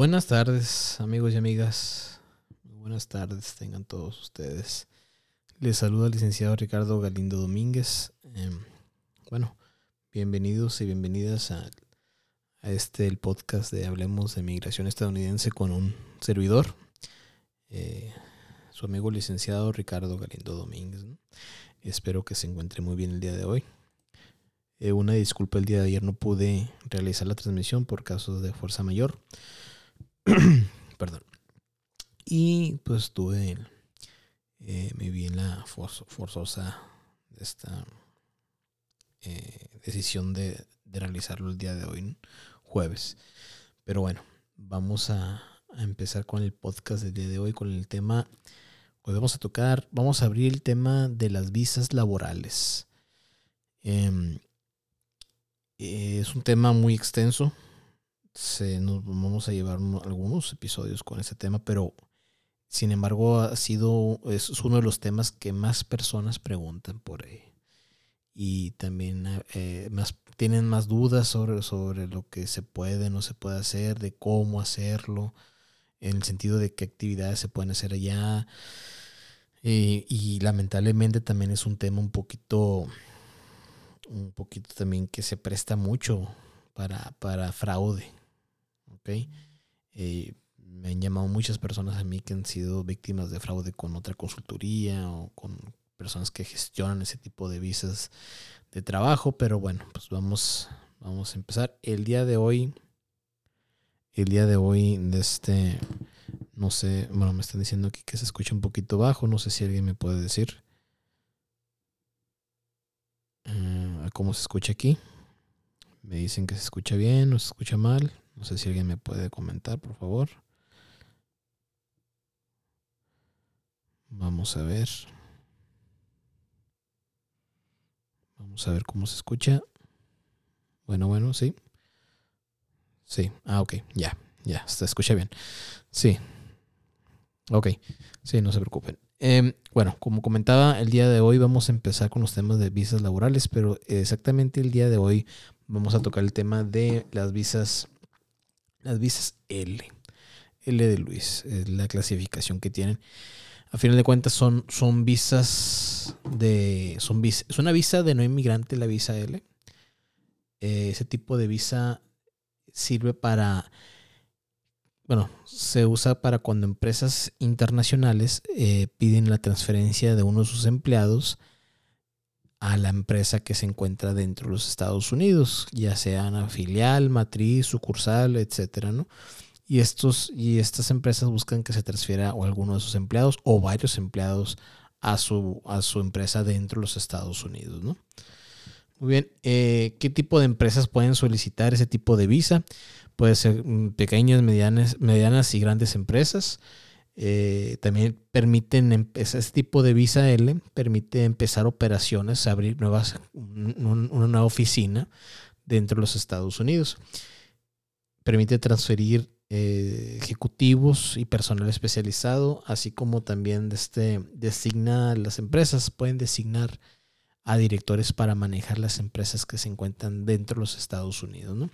Buenas tardes, amigos y amigas. buenas tardes, tengan todos ustedes. Les saluda el licenciado Ricardo Galindo Domínguez. Em, bueno, bienvenidos y bienvenidas a, este el podcast de Hablemos de Migración Estadounidense con un servidor, eh, su amigo licenciado Ricardo Galindo Domínguez. Espero que se encuentre muy bien el día de hoy. Eh, una disculpa, el día de ayer no pude realizar la transmisión por casos de fuerza mayor. Perdón. Y pues tuve, eh, me vi en la forzosa esta eh, decisión de, realizarlo el día de hoy, jueves. Pero bueno, vamos a, empezar con el podcast del día de hoy, con el tema, hoy vamos a tocar, vamos a abrir el tema de las visas laborales. Em, es un tema muy extenso. Se, nos vamos a llevar algunos episodios con ese tema, pero sin embargo ha sido es uno de los temas que más personas preguntan por ahí. Y también eh, más, tienen más dudas sobre, sobre lo que se puede, no se puede hacer, de cómo hacerlo, en el sentido de qué actividades se pueden hacer allá. Eh, y lamentablemente también es un tema un poquito un poquito también que se presta mucho para, para fraude. Eh, me han llamado muchas personas a mí que han sido víctimas de fraude con otra consultoría o con personas que gestionan ese tipo de visas de trabajo, pero bueno, pues vamos, vamos a empezar. El día de hoy, el día de hoy, de este, no sé, bueno, me están diciendo aquí que se escucha un poquito bajo, no sé si alguien me puede decir. Eh, cómo se escucha aquí. Me dicen que se escucha bien o se escucha mal. No sé si alguien me puede comentar, por favor. Vamos a ver. Vamos a ver cómo se escucha. Bueno, bueno, sí. Sí. Ah, ok. Ya, ya. Se escucha bien. Sí. Ok. Sí, no se preocupen. Em, bueno, como comentaba, el día de hoy vamos a empezar con los temas de visas laborales, pero exactamente el día de hoy vamos a tocar el tema de las visas, las visas L. L de Luis, es la clasificación que tienen. A final de cuentas son, son visas de... Son es una visa de no inmigrante la visa L. Eh, ese tipo de visa sirve para bueno, se usa para cuando empresas internacionales eh, piden la transferencia de uno de sus empleados a la empresa que se encuentra dentro de los Estados Unidos, ya sea una filial, matriz, sucursal, etcétera, ¿no? Y estos y estas empresas buscan que se transfiera o alguno de sus empleados o varios empleados a su, a su empresa dentro de los Estados Unidos, ¿no? Muy bien, eh, ¿qué tipo de empresas pueden solicitar ese tipo de visa? Puede ser mm, pequeñas, medianas, medianas y grandes empresas. Eh, también permiten, ese tipo de visa L permite empezar operaciones, abrir nuevas, una oficina dentro de los Estados Unidos. Permite transferir eh, ejecutivos y personal especializado, así como también este, designa las empresas, pueden designar a directores para manejar las empresas que se encuentran dentro de los Estados Unidos. ¿no?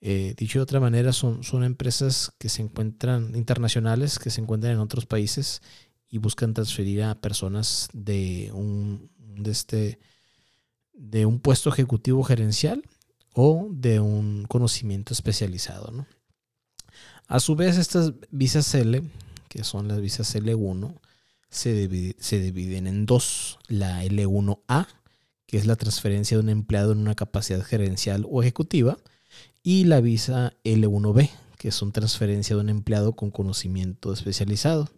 Eh, dicho de otra manera, son, son empresas que se encuentran internacionales, que se encuentran en otros países y buscan transferir a personas de un, de este, de un puesto ejecutivo gerencial o de un conocimiento especializado. ¿no? A su vez, estas visas L, que son las visas L1, se, se dividen en dos. La L1A, que es la transferencia de un empleado en una capacidad gerencial o ejecutiva, y la visa L1B, que una transferencia de un empleado con conocimiento especializado.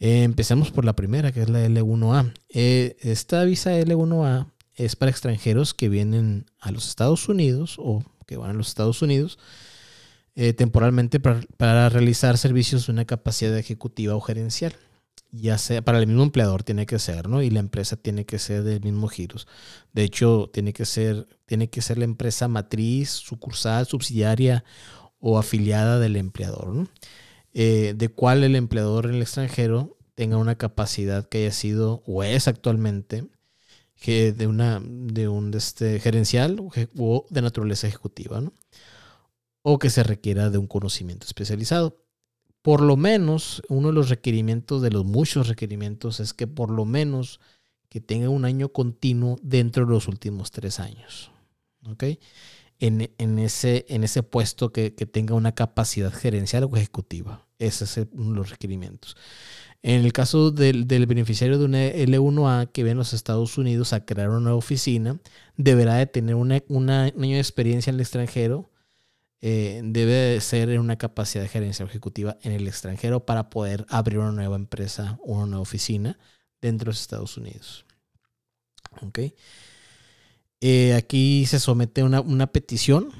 Eh, empecemos por la primera, que es la L1A. Eh, esta visa L1A es para extranjeros que vienen a los Estados Unidos o que van a los Estados Unidos eh, temporalmente para, realizar servicios de una capacidad ejecutiva o gerencial ya sea para el mismo empleador tiene que ser, ¿no? Y la empresa tiene que ser del mismo giros. De hecho, tiene que ser, tiene que ser la empresa matriz, sucursal, subsidiaria o afiliada del empleador, ¿no? Eh, de cual el empleador en el extranjero tenga una capacidad que haya sido o es actualmente de una de un este, gerencial o de naturaleza ejecutiva, ¿no? o que se requiera de un conocimiento especializado. Por lo menos, uno de los requerimientos, de los muchos requerimientos, es que por lo menos que tenga un año continuo dentro de los últimos tres años. ¿Ok? En, ese, en ese puesto que, tenga una capacidad gerencial o ejecutiva. Ese es uno de los requerimientos. En el caso del, beneficiario de una L1A que viene a los Estados Unidos a crear una nueva oficina, deberá de tener una, un año de experiencia en el extranjero, eh, debe de ser una capacidad de gerencia ejecutiva en el extranjero para poder abrir una nueva empresa, una nueva oficina dentro de los Estados Unidos. ¿Ok? Eh, aquí se somete una, una petición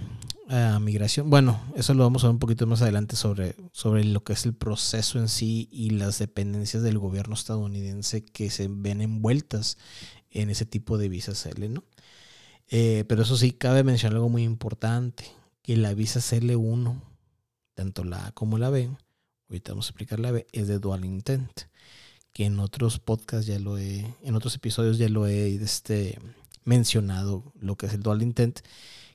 a migración. Bueno, eso lo vamos a ver un poquito más adelante sobre, sobre lo que es el proceso en sí y las dependencias del gobierno estadounidense que se ven envueltas en ese tipo de visas L, ¿no? Eh, pero eso sí, cabe mencionar algo muy importante, que la visa CL1, tanto la A como la B, ahorita vamos a explicar la B, es de dual intent, que en otros podcasts ya lo he, en otros episodios ya lo he este, mencionado, lo que es el dual intent,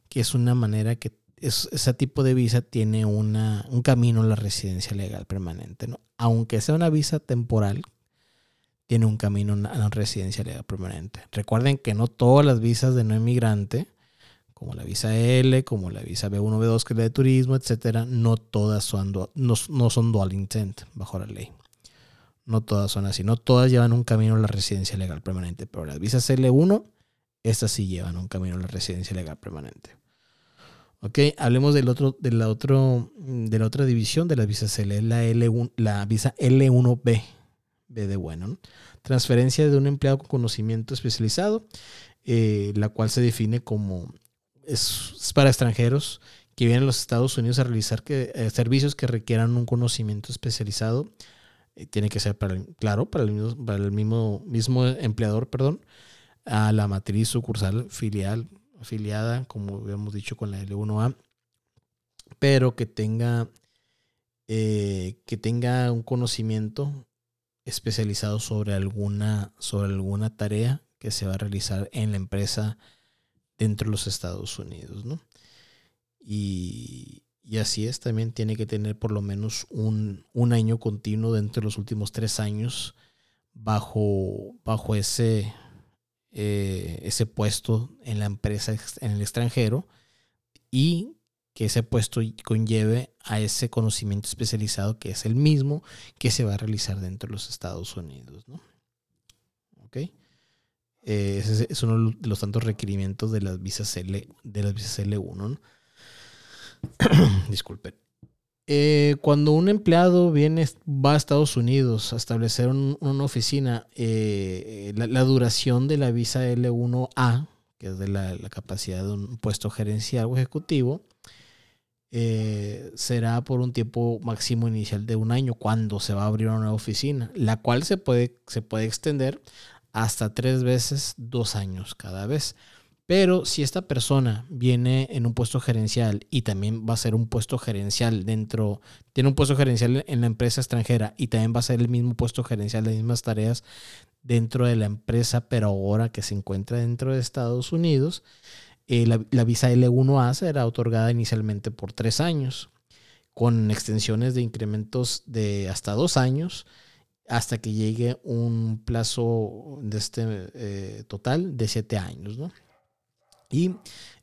que es una manera que ese tipo de visa tiene una, un camino a la residencia legal permanente. ¿no? Aunque sea una visa temporal, tiene un camino a la residencia legal permanente. Recuerden que no todas las visas de no inmigrante, como la visa L, como la visa B1, B2, que es la de turismo, etcétera, no todas son, no, no son dual intent bajo la ley. No todas son así. No todas llevan un camino a la residencia legal permanente. Pero las visas L1, estas sí llevan un camino a la residencia legal permanente. Ok, hablemos del otro, de la otro, de la otra división de las visas L, la L1, la visa L1B, B de bueno, transferencia de un empleado con conocimiento especializado, eh, la cual se define como es, para extranjeros que vienen a los Estados Unidos a realizar que, eh, servicios que requieran un conocimiento especializado. Eh, tiene que ser para claro para el mismo, para el mismo, mismo empleador, perdón, a la matriz sucursal filial afiliada, como habíamos dicho con la L1A, pero que tenga, eh, que tenga un conocimiento especializado sobre alguna, sobre alguna tarea que se va a realizar en la empresa dentro de los Estados Unidos. ¿no? Y, y, así es, también tiene que tener por lo menos un, un, año continuo dentro de los últimos tres años bajo, bajo ese eh, ese puesto en la empresa en el extranjero y que ese puesto conlleve a ese conocimiento especializado que es el mismo que se va a realizar dentro de los Estados Unidos. ¿no? ¿Ok? Eh, ese es uno de los tantos requerimientos de las visas L, de las visas L1. ¿no? Disculpen. Eh, cuando un empleado viene, va a Estados Unidos a establecer una oficina, eh, la, duración de la visa L1A, que es de la, capacidad de un puesto gerencial o ejecutivo, eh, será por un tiempo máximo inicial de un año cuando se va a abrir una nueva oficina, la cual se puede, se puede extender hasta tres veces dos años cada vez. Pero si esta persona viene en un puesto gerencial y también va a ser un puesto gerencial dentro, tiene un puesto gerencial en la empresa extranjera y también va a ser el mismo puesto gerencial, las mismas tareas dentro de la empresa, pero ahora que se encuentra dentro de Estados Unidos, eh, la, la, visa L1A será otorgada inicialmente por tres años, con extensiones de incrementos de hasta dos años hasta que llegue un plazo de este eh, total de siete años, ¿no? Y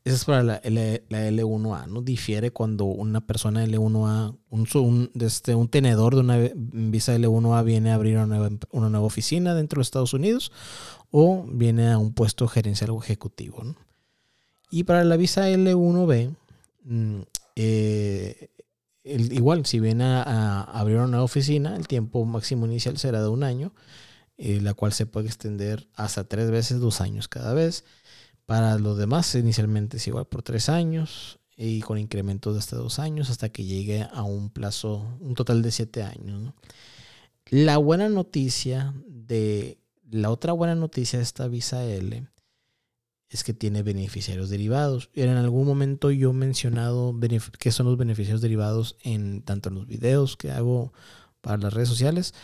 eso es para la, L, 1 a ¿no? Difiere cuando una persona L1A, un, un, este, un tenedor de una visa L1A viene a abrir una nueva, una nueva oficina dentro de Estados Unidos o viene a un puesto gerencial o ejecutivo. ¿no? Y para la visa L1B, mm, eh, igual, si viene a, abrir una oficina, el tiempo máximo inicial será de un año, eh, la cual se puede extender hasta tres veces, dos años cada vez. Para los demás, inicialmente es igual por tres años y con incrementos de hasta dos años hasta que llegue a un plazo, un total de siete años. La buena noticia de la otra buena noticia de esta visa L es que tiene beneficiarios derivados. En algún momento yo he mencionado qué son los beneficiarios derivados en tanto en los videos que hago para las redes sociales,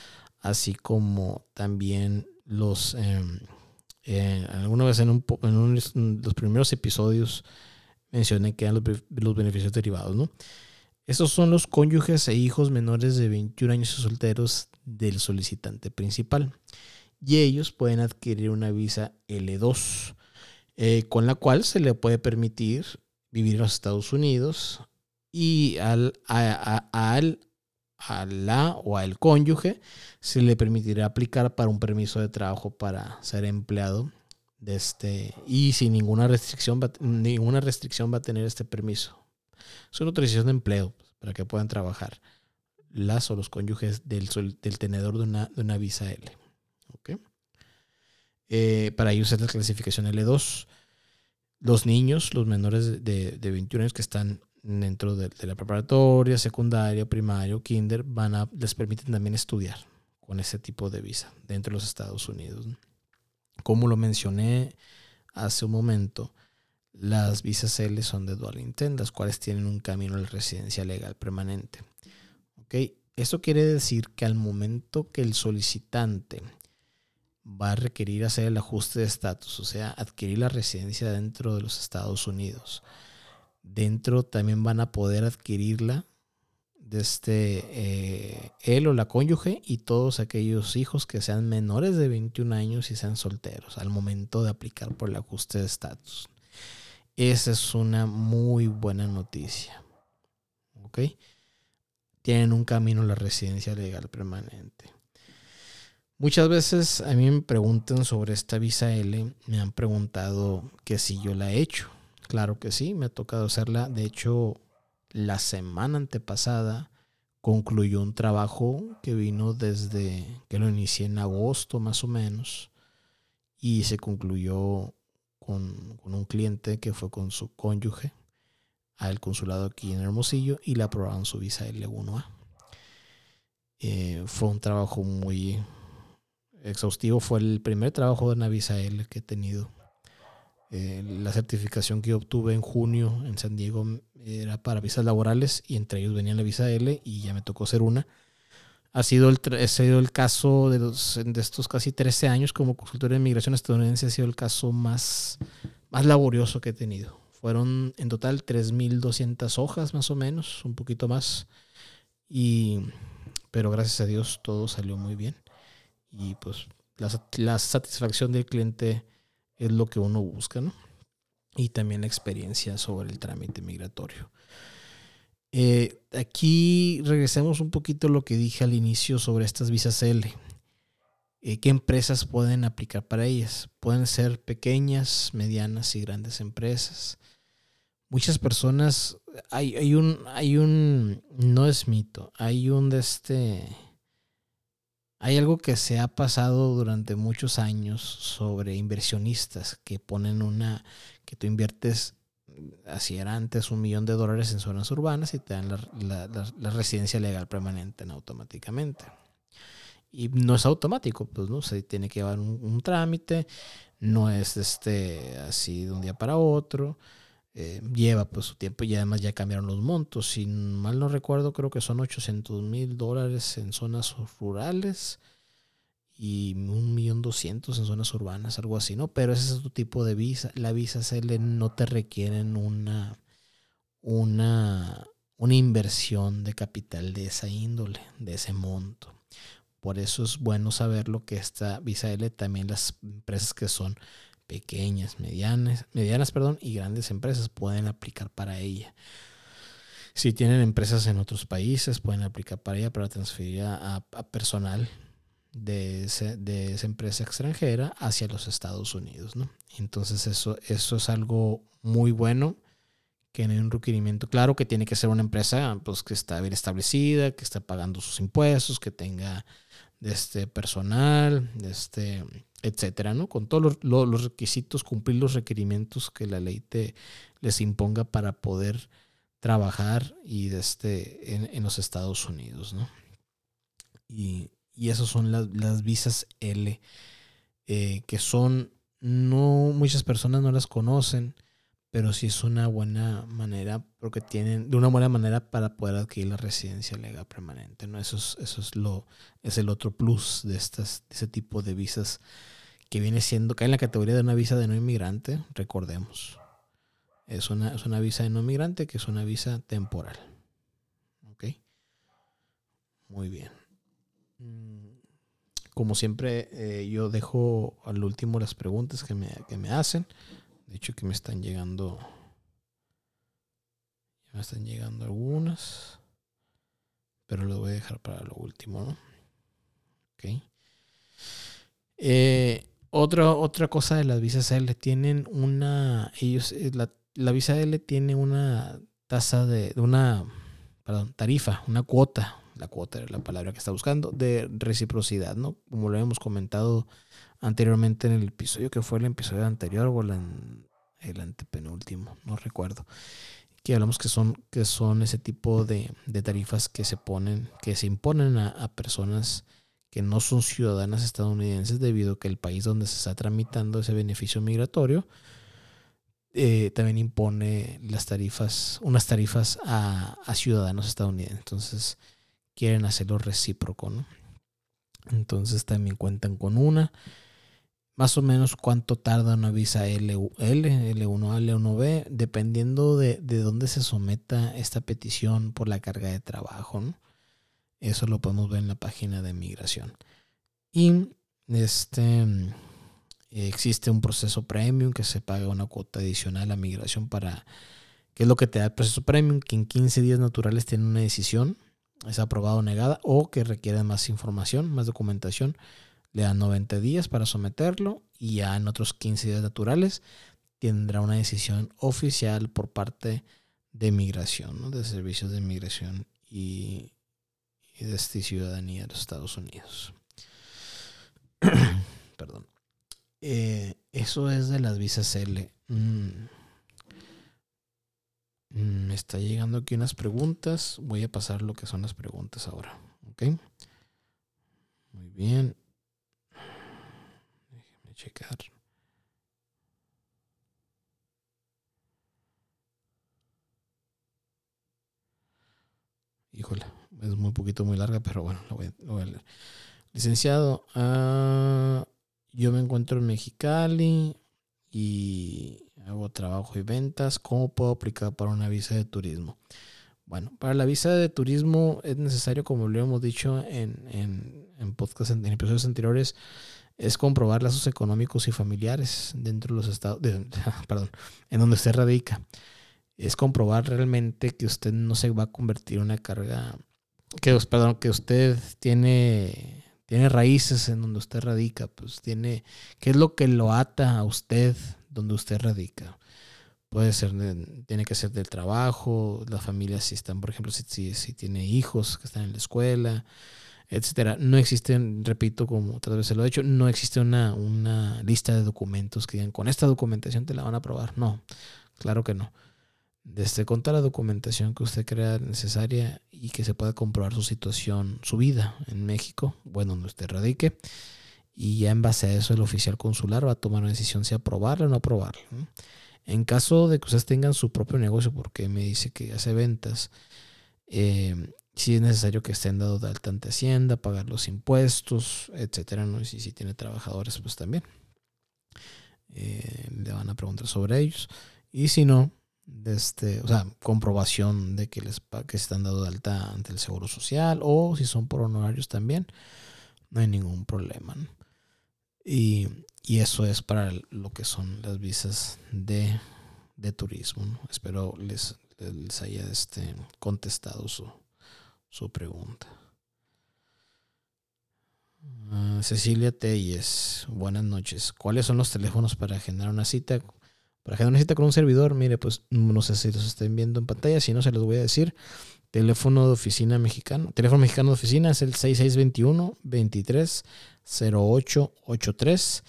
así como también los em, eh, alguna vez en, un, en los primeros episodios mencioné que eran los, beneficios derivados, ¿no? Estos son los cónyuges e hijos menores de 21 años y solteros del solicitante principal. Y ellos pueden adquirir una visa L2, eh, con la cual se le puede permitir vivir en los Estados Unidos y al, al a la o al cónyuge se le permitirá aplicar para un permiso de trabajo para ser empleado de este y sin ninguna restricción va, ninguna restricción va a tener este permiso. Es una autorización de empleo pues, para que puedan trabajar las o los cónyuges del, del tenedor de una, de una visa L. Eh, para ellos es la clasificación L2. Los niños, los menores de, de 21 años que están dentro de, la preparatoria, secundaria, primario, kinder, van a, les permiten también estudiar con ese tipo de visa dentro de los Estados Unidos. Como lo mencioné hace un momento, las visas L son de dual intent, las cuales tienen un camino a la residencia legal permanente. ¿Okay? Esto quiere decir que al momento que el solicitante va a requerir hacer el ajuste de estatus, o sea, adquirir la residencia dentro de los Estados Unidos, dentro también van a poder adquirirla de este, eh, él o la cónyuge y todos aquellos hijos que sean menores de 21 años y sean solteros al momento de aplicar por el ajuste de estatus. Esa es una muy buena noticia. ¿Ok? Tienen un camino a la residencia legal permanente. Muchas veces a mí me preguntan sobre esta visa L, me han preguntado que si yo la he hecho. Claro que sí, me ha tocado hacerla. De hecho, la semana antepasada concluyó un trabajo que vino desde que lo inicié en agosto más o menos y se concluyó con, un cliente que fue con su cónyuge al consulado aquí en Hermosillo y le aprobaron su visa L1A. Eh, fue un trabajo muy exhaustivo, fue el primer trabajo de una visa L que he tenido eh, la certificación que obtuve en junio en San Diego era para visas laborales y entre ellos venía la visa L y ya me tocó ser una. Ha sido el, ha sido el caso de, de estos casi 13 años como consultor de inmigración estadounidense, ha sido el caso más, más laborioso que he tenido. Fueron en total 3.200 hojas más o menos, un poquito más. Y, pero gracias a Dios todo salió muy bien. Y pues la, la satisfacción del cliente es lo que uno busca, ¿no? Y también la experiencia sobre el trámite migratorio. Eh, aquí regresemos un poquito a lo que dije al inicio sobre estas visas L. Eh, ¿Qué empresas pueden aplicar para ellas? Pueden ser pequeñas, medianas y grandes empresas. Muchas personas, hay, hay un, hay un, no es mito, hay un de este, hay algo que se ha pasado durante muchos años sobre inversionistas que ponen una, que tú inviertes, así era antes, un millón de dólares en zonas urbanas y te dan la, residencia legal permanente automáticamente. Y no es automático, pues no, se tiene que llevar un, un trámite, no es este así de un día para otro. Eh, lleva pues su tiempo y además ya cambiaron los montos. Si mal no recuerdo, creo que son 800 mil dólares en zonas rurales y un millón doscientos en zonas urbanas, algo así, ¿no? Pero ese es otro tipo de visa. La visa CL no te requieren una, una, una inversión de capital de esa índole, de ese monto. Por eso es bueno saber lo que esta visa L también las empresas que son pequeñas, medianas, medianas perdón, y grandes empresas pueden aplicar para ella. Si tienen empresas en otros países, pueden aplicar para ella para transferir a, personal de, de, esa empresa extranjera hacia los Estados Unidos. ¿no? Entonces eso, eso es algo muy bueno que en un requerimiento, claro que tiene que ser una empresa pues, que está bien establecida, que está pagando sus impuestos, que tenga este personal, este etcétera, ¿no? Con todos los, requisitos, cumplir los requerimientos que la ley te les imponga para poder trabajar y este, en, los Estados Unidos, ¿no? Y, y esas son las, las visas L, eh, que son, no, muchas personas no las conocen, pero sí es una buena manera, porque tienen, de una buena manera para poder adquirir la residencia legal permanente, ¿no? Eso es, eso es lo, es el otro plus de estas, ese tipo de visas que viene siendo, cae en la categoría de una visa de no inmigrante, recordemos. Es una, es una visa de no migrante que es una visa temporal. ¿Ok? Muy bien. Mm, como siempre, eh, yo dejo al último las preguntas que me, que me hacen. De hecho, que me están llegando. Ya me están llegando algunas. Pero lo voy a dejar para lo último, ¿no? Ok. Eh, otra, otra cosa de las visas L tienen una. Ellos, eh, la, la visa L tiene una tasa de, de una. Perdón, tarifa, una cuota. La cuota era la palabra que está buscando, de reciprocidad, ¿no? Como lo hemos comentado anteriormente en el episodio, que fue el episodio anterior o el, el antepenúltimo, no recuerdo. Que hablamos que son, que son ese tipo de, tarifas que se ponen, que se imponen a, a personas que no son ciudadanas estadounidenses debido a que el país donde se está tramitando ese beneficio migratorio eh, también impone las tarifas, unas tarifas a, a, ciudadanos estadounidenses. Entonces quieren hacerlo recíproco, ¿no? Entonces también cuentan con una. Más o menos cuánto tarda una visa L, L L1A, L1B, dependiendo de, de dónde se someta esta petición por la carga de trabajo, ¿no? Eso lo podemos ver en la página de migración. Y este existe un proceso premium que se paga una cuota adicional a migración para ¿qué es lo que te da el proceso premium? Que en 15 días naturales tiene una decisión, es aprobada o negada, o que requiere más información, más documentación. Le dan 90 días para someterlo y ya en otros 15 días naturales tendrá una decisión oficial por parte de migración, de servicios de migración y de esta ciudadanía de los Estados Unidos. Perdón. Eh, eso es de las visas L. Mm. Mm, me está llegando aquí unas preguntas. Voy a pasar lo que son las preguntas ahora. ¿Ok? Muy bien. Híjole es muy poquito, muy larga, pero bueno, lo voy, a leer. Licenciado, uh, yo me encuentro en Mexicali y hago trabajo y ventas. ¿Cómo puedo aplicar para una visa de turismo? Bueno, para la visa de turismo es necesario, como lo hemos dicho en, en, en podcast, en, episodios anteriores, es comprobar lazos económicos y familiares dentro de los estados, perdón, en donde usted radica. Es comprobar realmente que usted no se va a convertir en una carga que, perdón, que usted tiene, tiene raíces en donde usted radica, pues tiene, ¿qué es lo que lo ata a usted donde usted radica? Puede ser, tiene que ser del trabajo, la familia si están, por ejemplo, si, si, tiene hijos que están en la escuela, etcétera. No existen, repito, como otras veces lo he dicho, no existe una, una lista de documentos que digan, con esta documentación te la van a aprobar. No, claro que no desde con toda la documentación que usted crea necesaria y que se pueda comprobar su situación, su vida en México, bueno, donde usted radique, y ya en base a eso el oficial consular va a tomar una decisión si aprobarla o no aprobarla. En caso de que ustedes tengan su propio negocio, porque me dice que hace ventas, eh, si es necesario que estén dado de alta ante Hacienda, pagar los impuestos, etcétera, ¿no? Y si, tiene trabajadores, pues también. Eh, le van a preguntar sobre ellos. Y si no, este, o sea, comprobación de que les que están dado de alta ante el Seguro Social o si son por honorarios también, no hay ningún problema. Y, y, eso es para lo que son las visas de, de turismo. Espero les, les haya este, contestado su, su pregunta. Uh, Cecilia Telles, buenas noches. ¿Cuáles son los teléfonos para generar una cita? Para generar una cita con un servidor, mire, pues no sé si los estén viendo en pantalla, si no se los voy a decir. Teléfono de oficina mexicano. Teléfono mexicano de oficina es el 6621 230883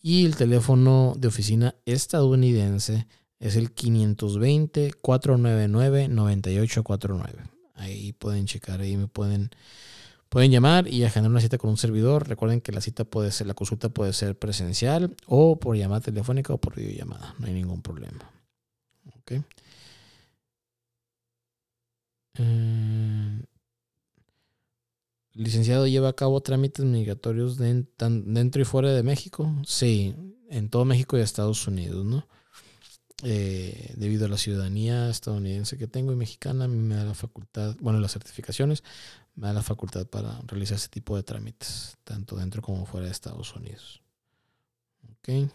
y el teléfono de oficina estadounidense es el 520 499 9849. Ahí pueden checar, ahí me pueden Pueden llamar y agendar una cita con un servidor. Recuerden que la cita puede ser, la consulta puede ser presencial o por llamada telefónica o por videollamada. No hay ningún problema. Ok. Eh, licenciado lleva a cabo trámites migratorios dentro y fuera de México. Sí, en todo México y Estados Unidos, ¿no? Eh, debido a la ciudadanía estadounidense que tengo y mexicana, me da la facultad, bueno, las certificaciones, me da la facultad para realizar ese tipo de trámites, tanto dentro como fuera de Estados Unidos. Ok.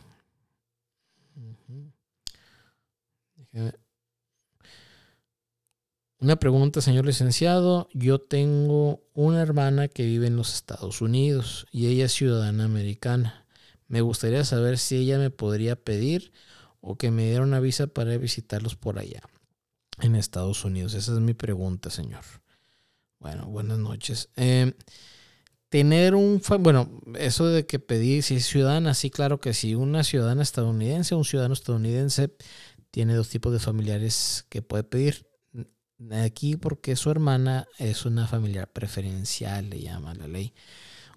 Una pregunta, señor licenciado. Yo tengo una hermana que vive en los Estados Unidos y ella es ciudadana americana. Me gustaría saber si ella me podría pedir o que me diera una visa para visitarlos por allá, en Estados Unidos. Esa es mi pregunta, señor. Bueno, buenas noches. Em, tener un, bueno, eso de que pedir si es ciudadana, sí, claro que sí. Una ciudadana estadounidense, un ciudadano estadounidense tiene dos tipos de familiares que puede pedir. Aquí porque su hermana es una familiar preferencial, le llama la ley.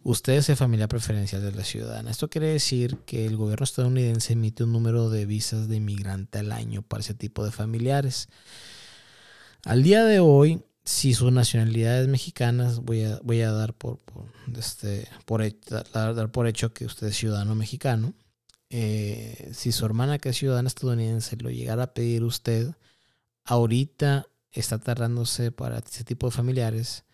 Usted es el familiar preferencial de la ciudadana. Esto quiere decir que el gobierno estadounidense emite un número de visas de inmigrante al año para ese tipo de familiares. Al día de hoy, si su nacionalidad es mexicana, voy a, voy a dar, por, este, por, dar, por hecho que usted es ciudadano mexicano. Eh, si su hermana que es ciudadana estadounidense lo llegara a pedir usted, ahorita está tardándose para ese tipo de familiares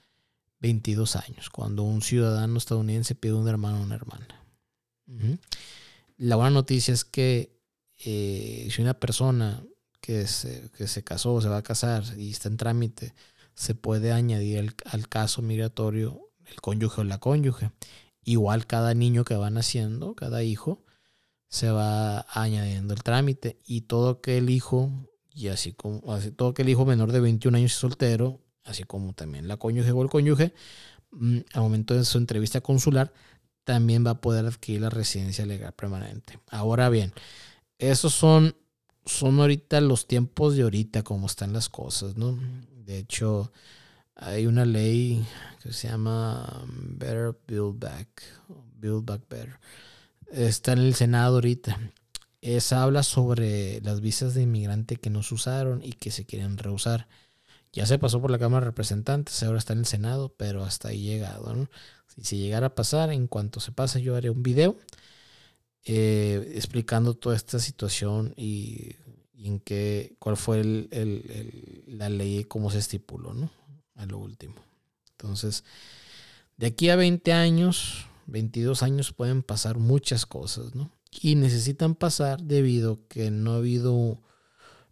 22 años, cuando un ciudadano estadounidense pide un hermano o una hermana. La buena noticia es que eh, si una persona que se, que se casó, se va a casar y está en trámite, se puede añadir al caso migratorio el cónyuge o la cónyuge. Igual cada niño que va naciendo, cada hijo, se va añadiendo el trámite y todo aquel hijo, y así como así, todo aquel hijo menor de 21 años y soltero, así como también la cónyuge o el cónyuge, mm, al momento de su entrevista consular, también va a poder adquirir la residencia legal permanente. Ahora bien, esos son, son ahorita los tiempos de ahorita, como están las cosas, ¿no? De hecho, hay una ley que se llama Better Build Back, Build Back Better. Está en el Senado ahorita. Esa habla sobre las visas de inmigrante que no se usaron y que se quieren reusar. Ya se pasó por la Cámara de Representantes, ahora está en el Senado, pero hasta ahí llegado. Si, si llegara a pasar, en cuanto se pase, yo haré un video eh, explicando toda esta situación y, en qué, cuál fue la ley, cómo se estipuló. A lo último. Entonces, de aquí a 20 años, 22 años pueden pasar muchas cosas. Y necesitan pasar debido a que no ha habido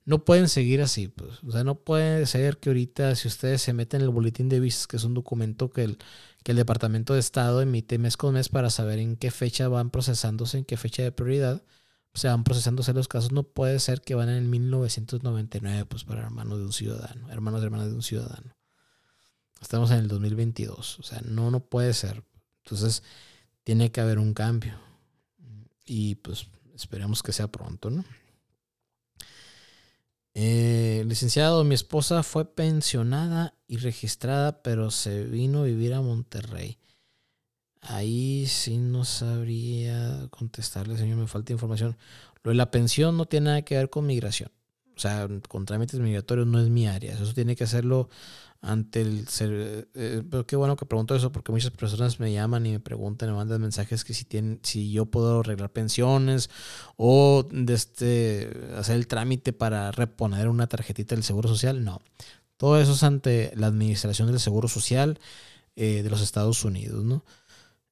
no pueden seguir así, pues. O sea, no puede ser que ahorita, si ustedes se meten en el boletín de visas, que es un documento que el, que el Departamento de Estado emite mes con mes para saber en qué fecha van procesándose, en qué fecha de prioridad, se van procesándose los casos. No puede ser que van en el 1999, pues, para hermanos de un ciudadano, hermanos y hermanas de un ciudadano. Estamos en el 2022. O sea, no, no puede ser. Entonces, tiene que haber un cambio. Y pues esperemos que sea pronto, ¿no? Eh, licenciado, mi esposa fue pensionada y registrada, pero se vino a vivir a Monterrey. Ahí sí no sabría contestarle, señor, me falta información. Lo de la pensión no tiene nada que ver con migración. O sea, con trámites migratorios no es mi área. Eso tiene que hacerlo ante el ser, eh, pero qué bueno que pregunto eso porque muchas personas me llaman y me preguntan me mandan mensajes que si tienen si yo puedo arreglar pensiones o de este, hacer el trámite para reponer una tarjetita del seguro social. No. Todo eso es ante la administración del seguro social eh, de los Estados Unidos no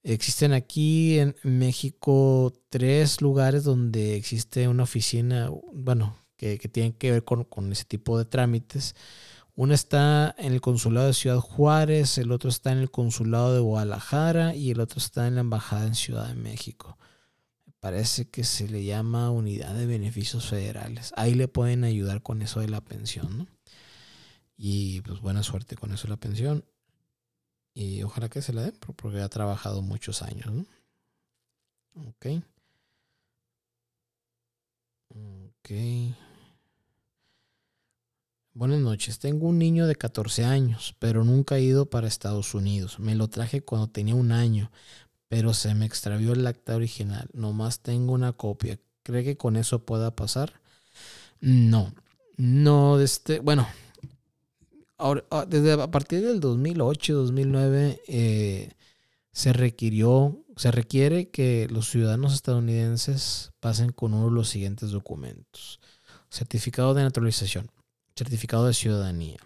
existen aquí en México tres lugares donde existe una oficina bueno que, tienen que ver con, con ese tipo de trámites uno está en el consulado de Ciudad Juárez, el otro está en el consulado de Guadalajara y el otro está en la embajada en Ciudad de México. Parece que se le llama unidad de beneficios federales. Ahí le pueden ayudar con eso de la pensión. Y pues buena suerte con eso de la pensión. Y ojalá que se la den, porque ha trabajado muchos años, ¿no? Ok. Ok. Buenas noches, tengo un niño de 14 años, pero nunca he ido para Estados Unidos. Me lo traje cuando tenía un año, pero se me extravió el acta original. Nomás tengo una copia. ¿Cree que con eso pueda pasar? No, no, este, bueno, ahora, ah, desde a partir del 2008, 2009, eh, se requirió, se requiere que los ciudadanos estadounidenses pasen con uno de los siguientes documentos certificado de naturalización, certificado de ciudadanía,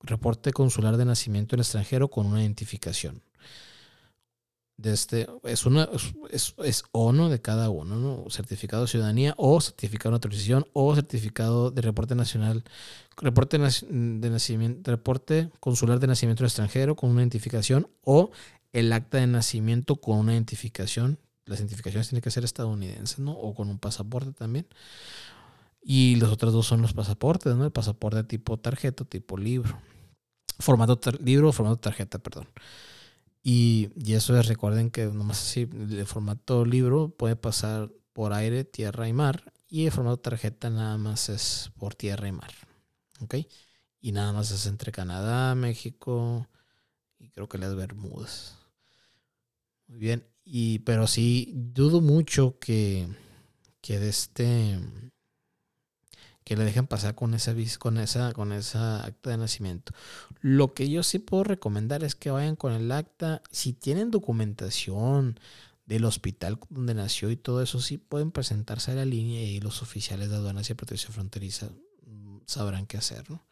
reporte consular de nacimiento en extranjero con una identificación. De este, es, una, es, es uno de cada uno, ¿no? certificado de ciudadanía o certificado de naturalización o certificado de reporte nacional, reporte de nacimiento, reporte consular de nacimiento en extranjero con una identificación o el acta de nacimiento con una identificación. Las identificaciones tienen que ser estadounidenses, ¿no? O con un pasaporte también. Y los otros dos son los pasaportes, ¿no? El pasaporte tipo tarjeta, tipo libro. Formato libro, formato tarjeta, perdón. Y, y, eso es, recuerden que nomás así, el formato libro puede pasar por aire, tierra y mar. Y el formato tarjeta nada más es por tierra y mar. ¿Ok? Y nada más es entre Canadá, México y creo que las Bermudas. Muy bien. Y, pero sí, dudo mucho que, que de este que le dejen pasar con esa, con esa, con esa acta de nacimiento. Lo que yo sí puedo recomendar es que vayan con el acta. Si tienen documentación del hospital donde nació y todo eso, sí pueden presentarse a la línea y los oficiales de aduanas y protección fronteriza mm, sabrán qué hacer, ¿no?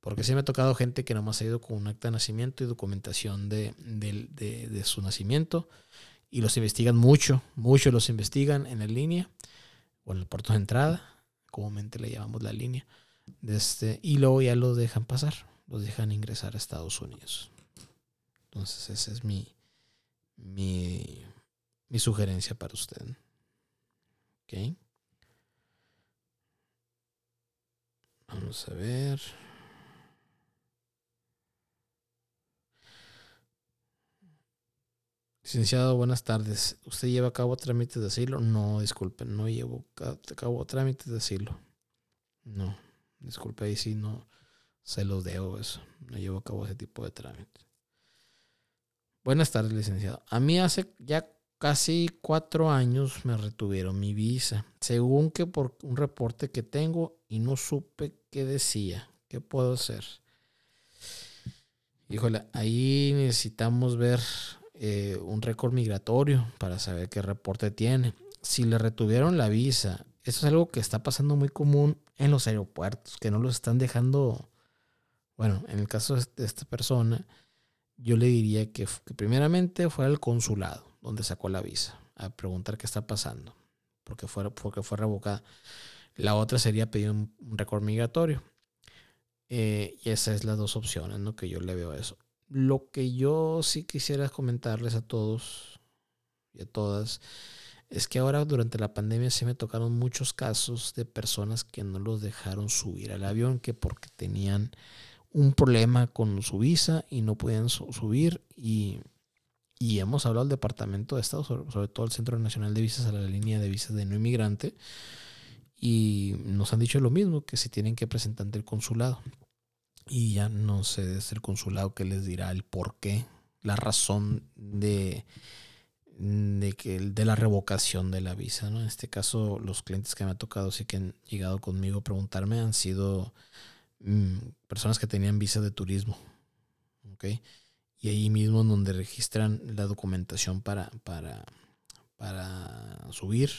Porque sí me ha tocado gente que nomás ha ido con un acta de nacimiento y documentación de, de su nacimiento y los investigan mucho, mucho los investigan en la línea o en el puerto de entrada comúnmente le llamamos la línea, este, y luego ya los dejan pasar, los dejan ingresar a Estados Unidos. Entonces esa es mi, mi, mi sugerencia para usted. ¿Ok? Vamos a ver. Licenciado, buenas tardes. ¿Usted lleva a cabo trámites de asilo? No, disculpe, no llevo a cabo trámites de asilo. No, disculpe, ahí sí no se los debo eso. No llevo a cabo ese tipo de trámites. Buenas tardes, licenciado. A mí hace ya casi cuatro años me retuvieron mi visa, según que por un reporte que tengo y no supe qué decía. ¿Qué puedo hacer? Híjole, ahí necesitamos ver eh, un récord migratorio para saber qué reporte tiene. Si le retuvieron la visa, eso es algo que está pasando muy común en los aeropuertos, que no los están dejando. Bueno, en el caso de esta persona, yo le diría que, primeramente fuera al consulado donde sacó la visa a preguntar qué está pasando, porque fue, porque fue revocada. La otra sería pedir un, récord migratorio. Eh, y esas es las dos opciones, ¿no? Que yo le veo a eso. Lo que yo sí quisiera comentarles a todos y a todas es que ahora durante la pandemia se me tocaron muchos casos de personas que no los dejaron subir al avión, que porque tenían un problema con su visa y no podían subir y, hemos hablado al Departamento de Estado, sobre, sobre, todo el Centro Nacional de Visas, a la línea de visas de no inmigrante, y nos han dicho lo mismo, que se tienen que presentar ante el consulado y ya no sé, es el consulado que les dirá el por qué, la razón de, de, que, de la revocación de la visa. ¿no? En este caso, los clientes que me ha tocado, sí que han llegado conmigo a preguntarme, han sido mm, personas que tenían visa de turismo. ¿okay? Y ahí mismo en donde registran la documentación para, para, para subir,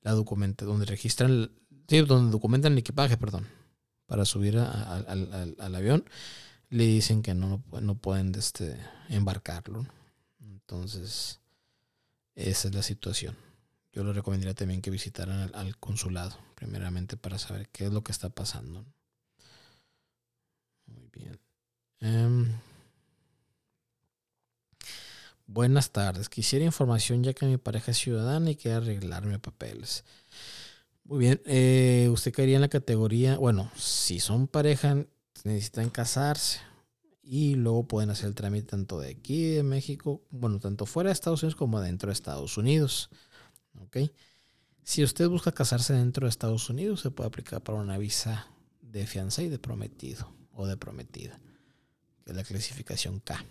la documenta, donde registran, sí, donde documentan el equipaje, perdón para subir al avión, le dicen que no, no pueden este, embarcarlo. Entonces, esa es la situación. Yo le recomendaría también que visitaran al, consulado, primeramente para saber qué es lo que está pasando. Muy bien. Em, buenas tardes. Quisiera información ya que mi pareja es ciudadana y quiere arreglarme papeles. Muy bien, eh, usted caería en la categoría, bueno, si son pareja, necesitan casarse y luego pueden hacer el trámite tanto de aquí, de México, bueno, tanto fuera de Estados Unidos como dentro de Estados Unidos. ¿Ok? Si usted busca casarse dentro de Estados Unidos, se puede aplicar para una visa de fianza y de prometido o de prometida, que es la clasificación K.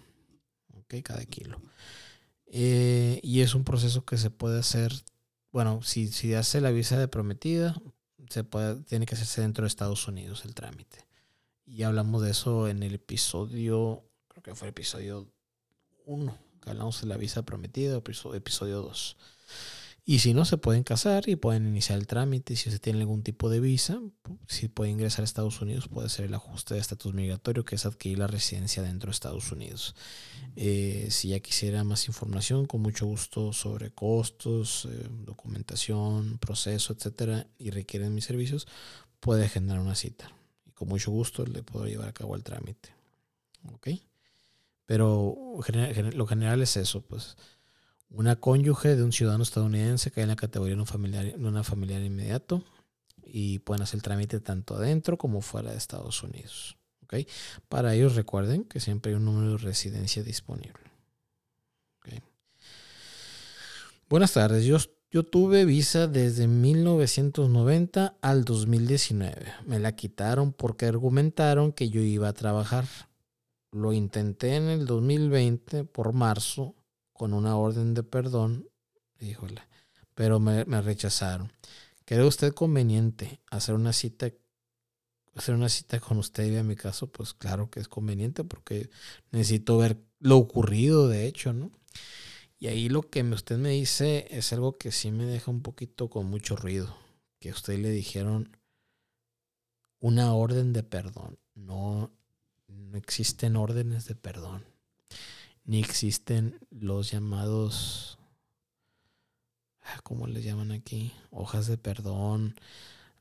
¿Ok? Cada kilo. Eh, y es un proceso que se puede hacer bueno, si, si hace la visa de prometida, se tiene que hacerse dentro de Estados Unidos el trámite. Y hablamos de eso en el episodio, creo que fue el episodio 1, que hablamos de la visa prometida, episodio 2. Y si no, se pueden casar y pueden iniciar el trámite. Si usted tiene algún tipo de visa, si puede ingresar a Estados Unidos, puede hacer el ajuste de estatus migratorio, que es adquirir la residencia dentro de Estados Unidos. Eh, si ya quisiera más información, con mucho gusto sobre costos, eh, documentación, proceso, etcétera, y requieren mis servicios, puede generar una cita. Y con mucho gusto le puedo llevar a cabo el trámite. ¿Ok? Pero lo general es eso, pues una cónyuge de un ciudadano estadounidense cae en la categoría de un familiar, una familiar inmediato y pueden hacer el trámite tanto adentro como fuera de Estados Unidos. ¿okay? Para ellos recuerden que siempre hay un número de residencia disponible. Buenas tardes, yo, yo tuve visa desde 1990 al 2019. Me la quitaron porque argumentaron que yo iba a trabajar. Lo intenté en el 2020 por marzo con una orden de perdón, híjole, pero me, rechazaron. ¿Cree usted conveniente hacer una cita hacer una cita con usted y en mi caso, pues claro que es conveniente porque necesito ver lo ocurrido, de hecho, ¿no? Y ahí lo que usted me dice es algo que sí me deja un poquito con mucho ruido, que a usted le dijeron una orden de perdón. No, no existen órdenes de perdón ni existen los llamados, ah, ¿cómo les llaman aquí? Hojas de perdón.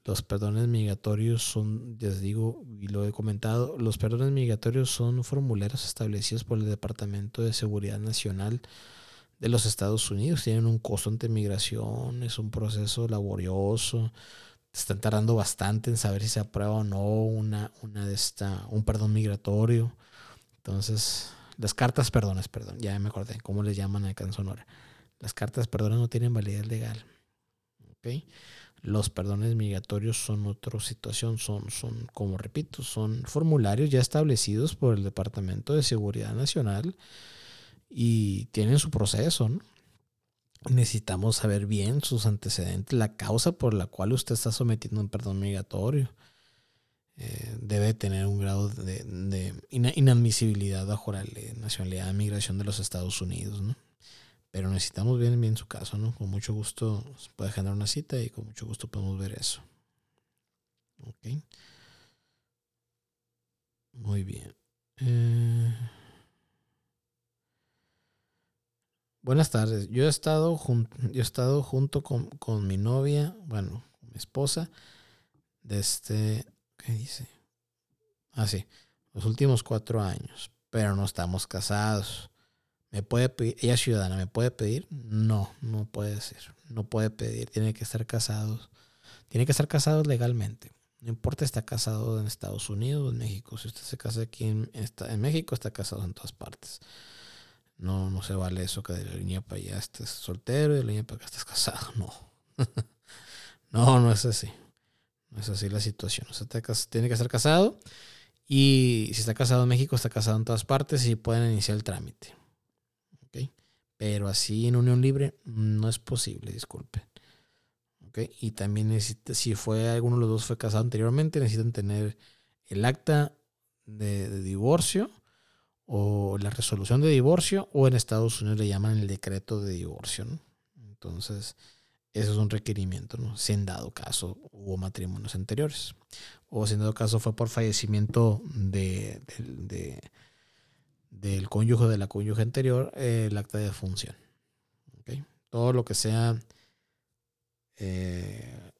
Los perdones migratorios son, les digo, y lo he comentado, los perdones migratorios son formularios establecidos por el Departamento de Seguridad Nacional de los Estados Unidos. Tienen un costo ante migración, es un proceso laborioso. Están tardando bastante en saber si se aprueba o no una, una de esta, un perdón migratorio. Entonces, las cartas perdones, perdón, ya me acordé, ¿cómo les llaman acá en Sonora? Las cartas perdones no tienen validez legal. ¿ok? Los perdones migratorios son otra situación, son, son, como repito, son formularios ya establecidos por el Departamento de Seguridad Nacional y tienen su proceso. Necesitamos saber bien sus antecedentes, la causa por la cual usted está sometiendo un perdón migratorio. Eh, debe tener un grado de, inadmisibilidad bajo la nacionalidad de migración de los Estados Unidos, ¿no? Pero necesitamos bien, bien su caso, ¿no? Con mucho gusto se puede generar una cita y con mucho gusto podemos ver eso. Ok. Muy bien. Eh, buenas tardes. Yo he estado, yo he estado junto con, con mi novia, bueno, mi esposa, desde ¿Qué dice? Ah, sí. Los últimos cuatro años. Pero no estamos casados. ¿Me puede pedir? ¿Ella es ciudadana? ¿Me puede pedir? No, no puede ser. No puede pedir. Tiene que estar casados. Tiene que estar casados legalmente. No importa si está casado en Estados Unidos o en México. Si usted se casa aquí en, en México, está casado en todas partes. No, no se vale eso que de la línea para allá estés soltero y de la línea para acá estés casado. No. no, no es así. Es así la situación. O sea, tiene que estar casado. Y si está casado en México, está casado en todas partes y pueden iniciar el trámite. ¿Okay? Pero así en unión libre no es posible, disculpen. ¿Okay? Y también necesita, si fue alguno de los dos fue casado anteriormente, necesitan tener el acta de, divorcio o la resolución de divorcio o en Estados Unidos le llaman el decreto de divorcio. Entonces, eso es un requerimiento, ¿no? Si en dado caso hubo matrimonios anteriores. O si en dado caso fue por fallecimiento de, del cónyuge de la cónyuge anterior, el acta de función. Todo lo que sea eh,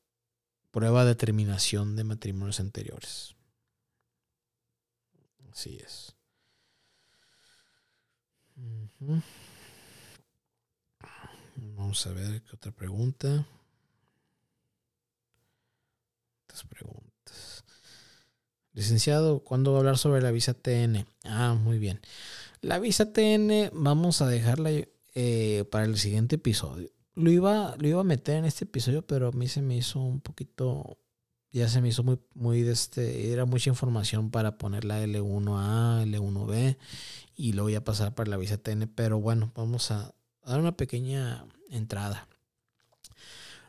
prueba de terminación de matrimonios anteriores. Así es. Vamos a ver qué otra pregunta. Otras preguntas. Licenciado, ¿cuándo va a hablar sobre la visa TN? Ah, muy bien. La visa TN vamos a dejarla eh, para el siguiente episodio. Lo iba, lo iba a meter en este episodio, pero a mí se me hizo un poquito, ya se me hizo muy, muy de este, era mucha información para poner la L1A, L1B y luego ya pasar para la visa TN. Pero bueno, vamos a dar una pequeña entrada.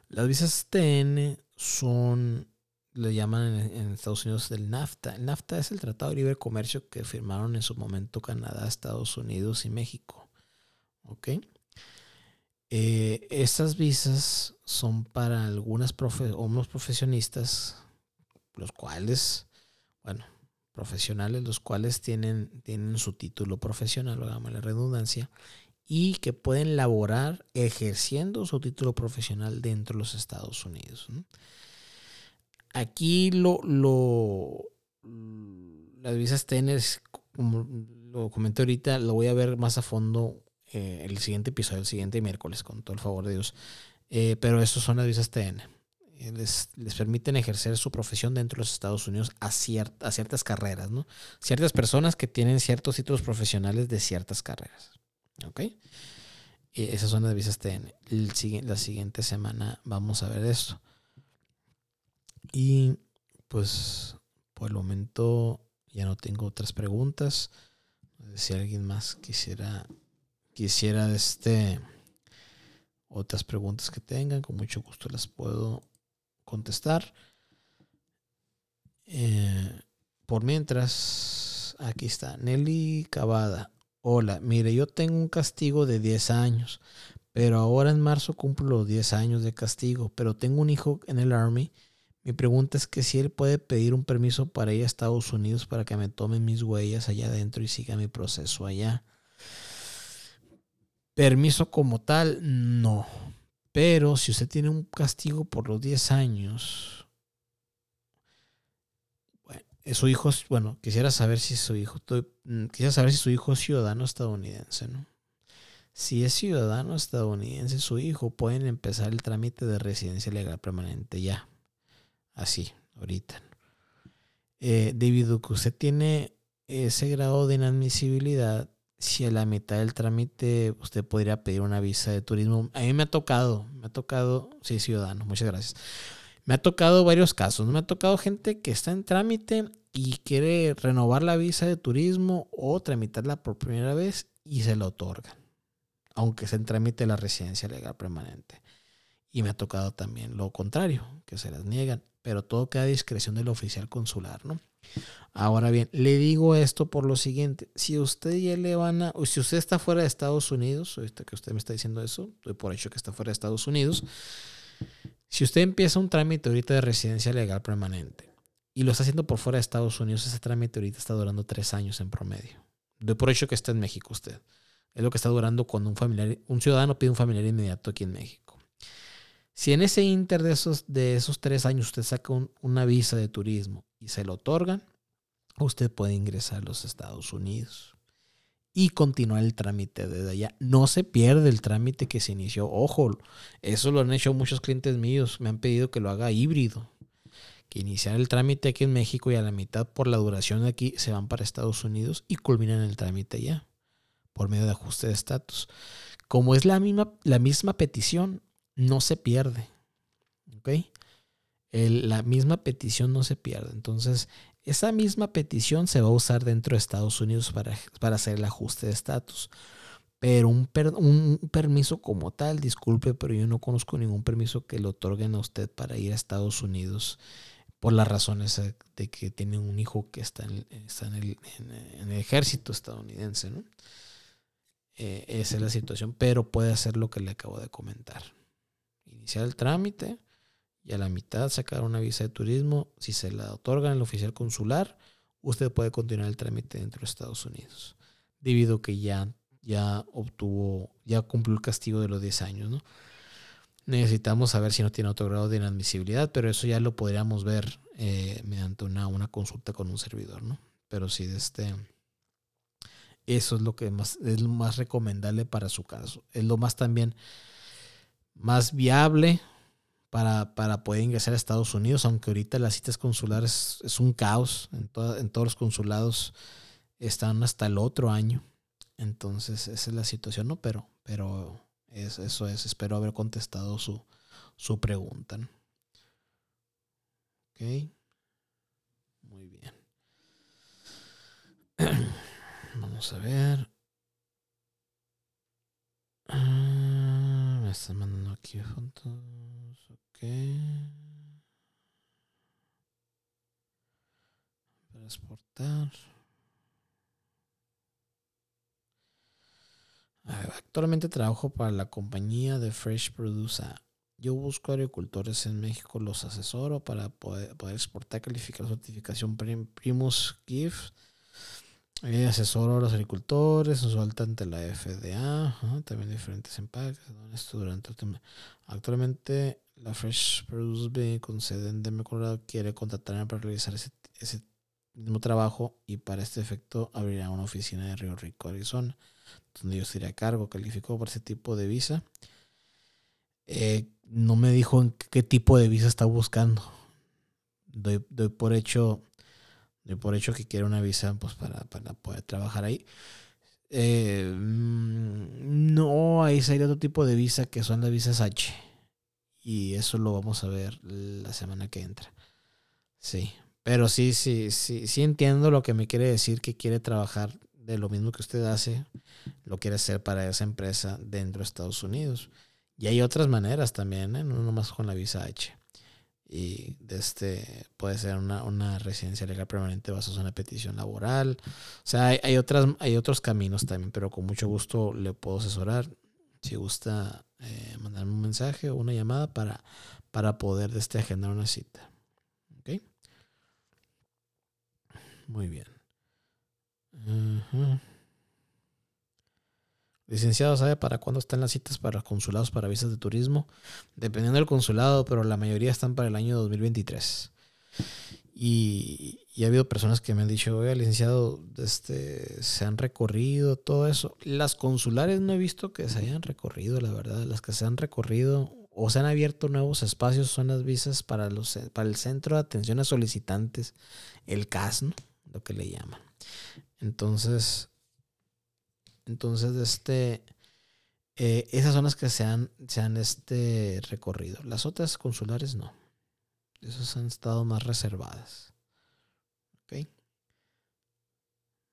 Las visas TN son, le llaman en, Estados Unidos del NAFTA. El NAFTA es el Tratado de Libre Comercio que firmaron en su momento Canadá, Estados Unidos y México. ¿Ok? Eh, estas visas son para algunas profe profesionistas, los cuales, bueno, profesionales, los cuales tienen, tienen su título profesional, lo la redundancia, y que pueden laborar ejerciendo su título profesional dentro de los Estados Unidos. Aquí lo, lo, las visas TENER, como lo comenté ahorita, lo voy a ver más a fondo eh, el siguiente episodio, el siguiente miércoles, con todo el favor de Dios. Eh, pero estos son las visas TN. Eh, les, les, permiten ejercer su profesión dentro de los Estados Unidos a, a ciertas carreras, ¿no? Ciertas personas que tienen ciertos títulos profesionales de ciertas carreras. ¿Ok? Y esas son las visas TN. La siguiente semana vamos a ver esto. Y pues por el momento ya no tengo otras preguntas. Si alguien más quisiera quisiera este otras preguntas que tengan, con mucho gusto las puedo contestar. Eh, por mientras, aquí está Nelly Cavada. Hola, mire, yo tengo un castigo de 10 años, pero ahora en marzo cumplo los 10 años de castigo, pero tengo un hijo en el Army. Mi pregunta es que si él puede pedir un permiso para ir a Estados Unidos para que me tomen mis huellas allá adentro y siga mi proceso allá. Permiso como tal, no. Pero si usted tiene un castigo por los 10 años, su hijo, bueno, quisiera saber si su hijo, mm, quisiera saber si su hijo es ciudadano estadounidense, ¿no? Si es ciudadano estadounidense, su hijo pueden empezar el trámite de residencia legal permanente ya. Así, ahorita. Eh, debido que usted tiene ese grado de inadmisibilidad, si a la mitad del trámite usted podría pedir una visa de turismo. A mí me ha tocado, me ha tocado, sí, ciudadano, muchas gracias. Me ha tocado varios casos. Me ha tocado gente que está en trámite y quiere renovar la visa de turismo o tramitarla por primera vez y se la otorgan, aunque se en trámite la residencia legal permanente. Y me ha tocado también lo contrario, que se las niegan, pero todo queda a discreción del oficial consular, ¿no? Ahora bien, le digo esto por lo siguiente, si usted ya le van a, o si usted está fuera de Estados Unidos, ahorita que usted me está diciendo eso, por hecho que está fuera de Estados Unidos, si usted empieza un trámite ahorita de residencia legal permanente y lo está haciendo por fuera de Estados Unidos, ese trámite ahorita está durando tres años en promedio. Doy por hecho que está en México usted. Es lo que está durando cuando un familiar, un ciudadano pide un familiar inmediato aquí en México. Si en ese inter de esos, de esos tres años usted saca una visa de turismo y se lo otorgan, usted puede ingresar a los Estados Unidos y continuar el trámite desde allá. No se pierde el trámite que se inició. Ojo, eso lo han hecho muchos clientes míos. Me han pedido que lo haga híbrido. Que iniciar el trámite aquí en México y a la mitad por la duración de aquí se van para Estados Unidos y culminan el trámite allá por medio de ajuste de estatus. Como es la misma, la misma petición, no se pierde. ¿Ok? la misma petición no se pierde. Entonces, esa misma petición se va a usar dentro de Estados Unidos para, para hacer el ajuste de estatus. Pero un, un, permiso como tal, disculpe, pero yo no conozco ningún permiso que le otorguen a usted para ir a Estados Unidos por las razones de que tiene un hijo que está en, está en, el, en, el, ejército estadounidense. ¿no? Eh, esa es la situación, pero puede hacer lo que le acabo de comentar. Iniciar el trámite y a la mitad sacar una visa de turismo. Si se la otorgan al oficial consular, usted puede continuar el trámite dentro de Estados Unidos, debido que ya, ya obtuvo, ya cumplió el castigo de los 10 años. ¿no? Necesitamos saber si no tiene otro grado de inadmisibilidad, pero eso ya lo podríamos ver eh, mediante una, una consulta con un servidor. ¿no? Pero sí, de este, eso es lo que más, es lo más recomendable para su caso. Es lo más también más viable para, para, poder ingresar a Estados Unidos, aunque ahorita las citas consulares es un caos, en, en todos los consulados están hasta el otro año. Entonces, esa es la situación, ¿no? Pero, pero es, eso es, espero haber contestado su, su pregunta. Ok. Muy bien. Vamos a ver. Me mandando aquí fotos. Transportar. Actualmente trabajo para la compañía de Fresh Produce. Yo busco agricultores en México, los asesoro para poder, exportar, calificar certificación Primus GIF. Eh, asesoro a los agricultores, usualmente ante la FDA, también diferentes empaques. Esto durante Actualmente la Fresh Produce B con sede en Denver, Colorado, quiere contratarme para realizar ese, mismo trabajo y para este efecto abrirá una oficina de Río Rico, Arizona, donde yo sería a cargo, calificado para ese tipo de visa. Eh, no me dijo en qué tipo de visa está buscando. Doy, por hecho doy por hecho que quiere una visa pues para, poder trabajar ahí. Eh, mm, no, ahí sería otro tipo de visa que son las visas H. Y eso lo vamos a ver la semana que entra. Sí, pero sí, sí, sí, sí entiendo lo que me quiere decir, que quiere trabajar de lo mismo que usted hace, lo quiere hacer para esa empresa dentro de Estados Unidos. Y hay otras maneras también, ¿eh? no nomás con la visa H. Y de este puede ser una, residencia legal permanente basada en una petición laboral. O sea, hay, otras, hay otros caminos también, pero con mucho gusto le puedo asesorar. Si gusta eh, mandarme un mensaje o una llamada para, para poder de este agendar una cita. Muy bien. Licenciado, ¿sabe para cuándo están las citas para consulados para visas de turismo? Dependiendo del consulado, pero la mayoría están para el año 2023. Y, y ha habido personas que me han dicho, oye, licenciado, este, se han recorrido todo eso. Las consulares no he visto que se hayan recorrido, la verdad. Las que se han recorrido o se han abierto nuevos espacios son las visas para, los, para el Centro de Atención a Solicitantes, el CAS, ¿no? lo que le llaman. Entonces, entonces, este, eh, esas son las que se han, se han este, recorrido. Las otras consulares no. Esas han estado más reservadas. ¿Ok?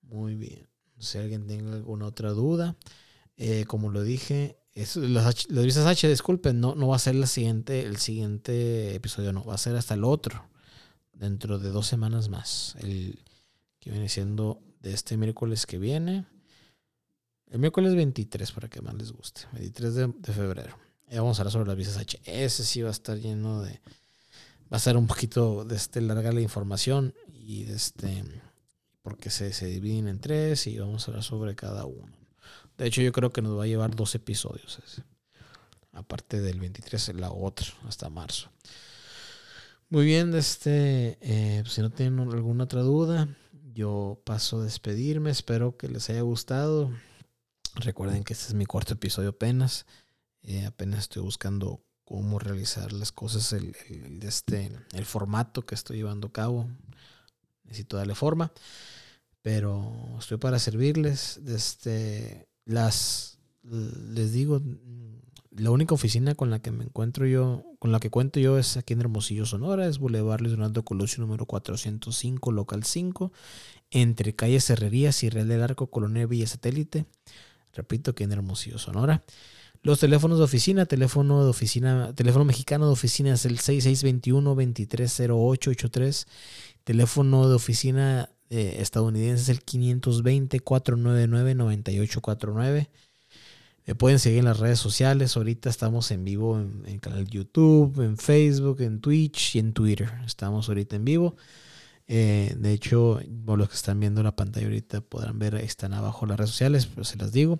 Muy bien. Si alguien tiene alguna otra duda, eh, como lo dije, es, las, visas H, disculpen, no, no va a ser la siguiente, el siguiente episodio, no, va a ser hasta el otro, dentro de dos semanas más. El, que viene siendo de este miércoles que viene. El miércoles 23, para que más les guste. 23 de, febrero. Y vamos a hablar sobre las visas H. Ese sí va a estar lleno de. Va a ser un poquito de este larga la información. Y de este. Porque se, se dividen en tres y vamos a hablar sobre cada uno. De hecho, yo creo que nos va a llevar dos episodios. Ese. Aparte del 23, la otra, hasta marzo. Muy bien, este, eh, si no tienen alguna otra duda, yo paso a despedirme. Espero que les haya gustado. Recuerden que este es mi cuarto episodio apenas. Eh, apenas estoy buscando cómo realizar las cosas, el, este, el formato que estoy llevando a cabo. Necesito darle forma. Pero estoy para servirles. Este, las, les digo, la única oficina con la que me encuentro yo, con la que cuento yo es aquí en Hermosillo, Sonora, es Boulevard Luis Donaldo Colosio número 405, local 5, entre calle Herrerías y Real del Arco, Colonia Villa Satélite. Repito, aquí en Hermosillo, Sonora. Los teléfonos de oficina, teléfono de oficina, teléfono mexicano de oficina es el 6621-230883. Teléfono de oficina eh, estadounidense es el 520-499-9849. Me pueden seguir en las redes sociales. Ahorita estamos en vivo en, el canal YouTube, en Facebook, en Twitch y en Twitter. Estamos ahorita en vivo. Eh, de hecho, los que están viendo la pantalla ahorita podrán ver, están abajo las redes sociales, pero se las digo.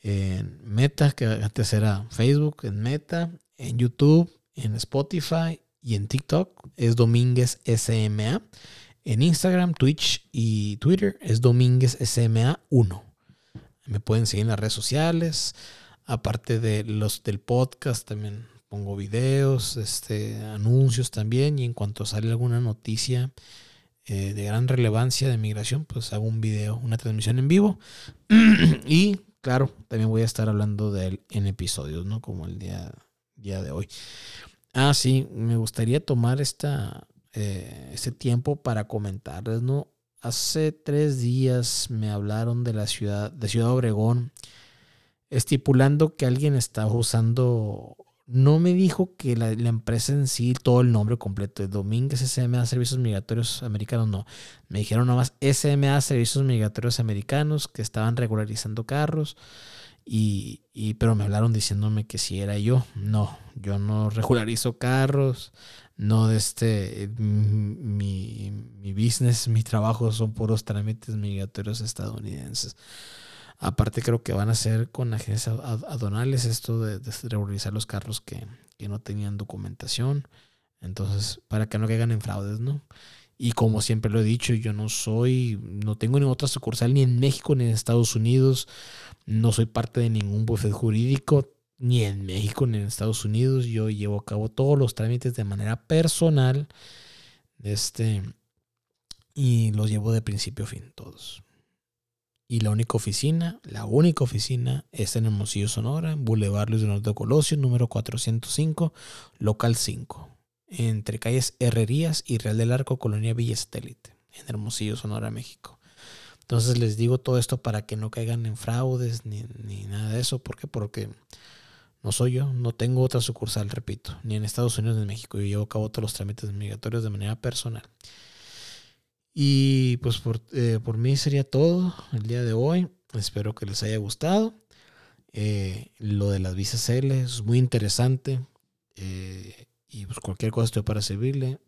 En Meta, que antes era Facebook, en Meta, en YouTube, en Spotify y en TikTok es Domínguez SMA. En Instagram, Twitch y Twitter es Domínguez SMA 1. Me pueden seguir en las redes sociales. Aparte de los del podcast, también pongo videos, este, anuncios también. Y en cuanto sale alguna noticia eh, de gran relevancia de migración, pues hago un video, una transmisión en vivo. y claro, también voy a estar hablando de él en episodios, ¿no? Como el día, día de hoy. Ah, sí, me gustaría tomar esta, eh, este tiempo para comentarles, ¿no? Hace tres días me hablaron de la ciudad, de Ciudad Obregón, estipulando que alguien estaba usando. No me dijo que la, empresa en sí, todo el nombre completo, de Domínguez SMA Servicios Migratorios Americanos, no. Me dijeron nada más SMA Servicios Migratorios Americanos que estaban regularizando carros Y, y, pero me hablaron diciéndome que si era yo. No, yo no regularizo carros. No este. Mi, mi business, mi trabajo son puros trámites migratorios estadounidenses. Aparte, creo que van a ser con agencias aduanales esto de, de regularizar los carros que, que no tenían documentación. Entonces, para que no caigan en fraudes, ¿no? Y como siempre lo he dicho, yo no soy, no tengo ninguna otra sucursal ni en México ni en Estados Unidos. No soy parte de ningún bufete jurídico, ni en México ni en Estados Unidos. Yo llevo a cabo todos los trámites de manera personal. Este, y los llevo de principio a fin, todos. Y la única oficina, la única oficina está en Hermosillo, Sonora, Boulevard Luis Donaldo Colosio, número 405, local 5 entre calles Herrerías y Real del Arco, Colonia Villa Satélite, en Hermosillo, Sonora, México. Entonces les digo todo esto para que no caigan en fraudes ni, nada de eso. ¿Por qué? Porque no soy yo, no tengo otra sucursal, repito, ni en Estados Unidos ni en México. Yo llevo a cabo todos los trámites migratorios de manera personal. Y pues por, eh, por mí sería todo el día de hoy. Espero que les haya gustado. Eh, lo de las visas L es muy interesante. Eh, y pues cualquier cosa estoy para servirle.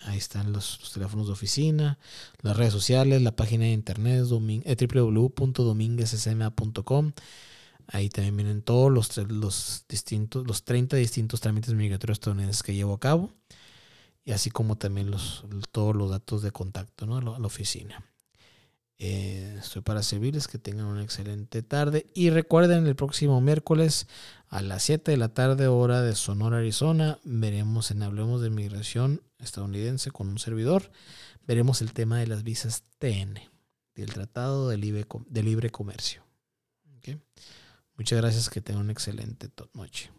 Ahí están los, teléfonos de oficina, las redes sociales, la página de internet eh, www.dominguezsma.com. Ahí también vienen todos los, los, distintos, los 30 distintos trámites migratorios estadounidenses que llevo a cabo. Y así como también los, todos los datos de contacto ¿no? a la oficina. Eh, estoy para servirles, que tengan una excelente tarde. Y recuerden, el próximo miércoles a las 7 de la tarde, hora de Sonora, Arizona, veremos en Hablemos de Migración estadounidense con un servidor. Veremos el tema de las visas TN, del Tratado de Libre, de Libre Comercio. Muchas gracias, que tengan una excelente noche.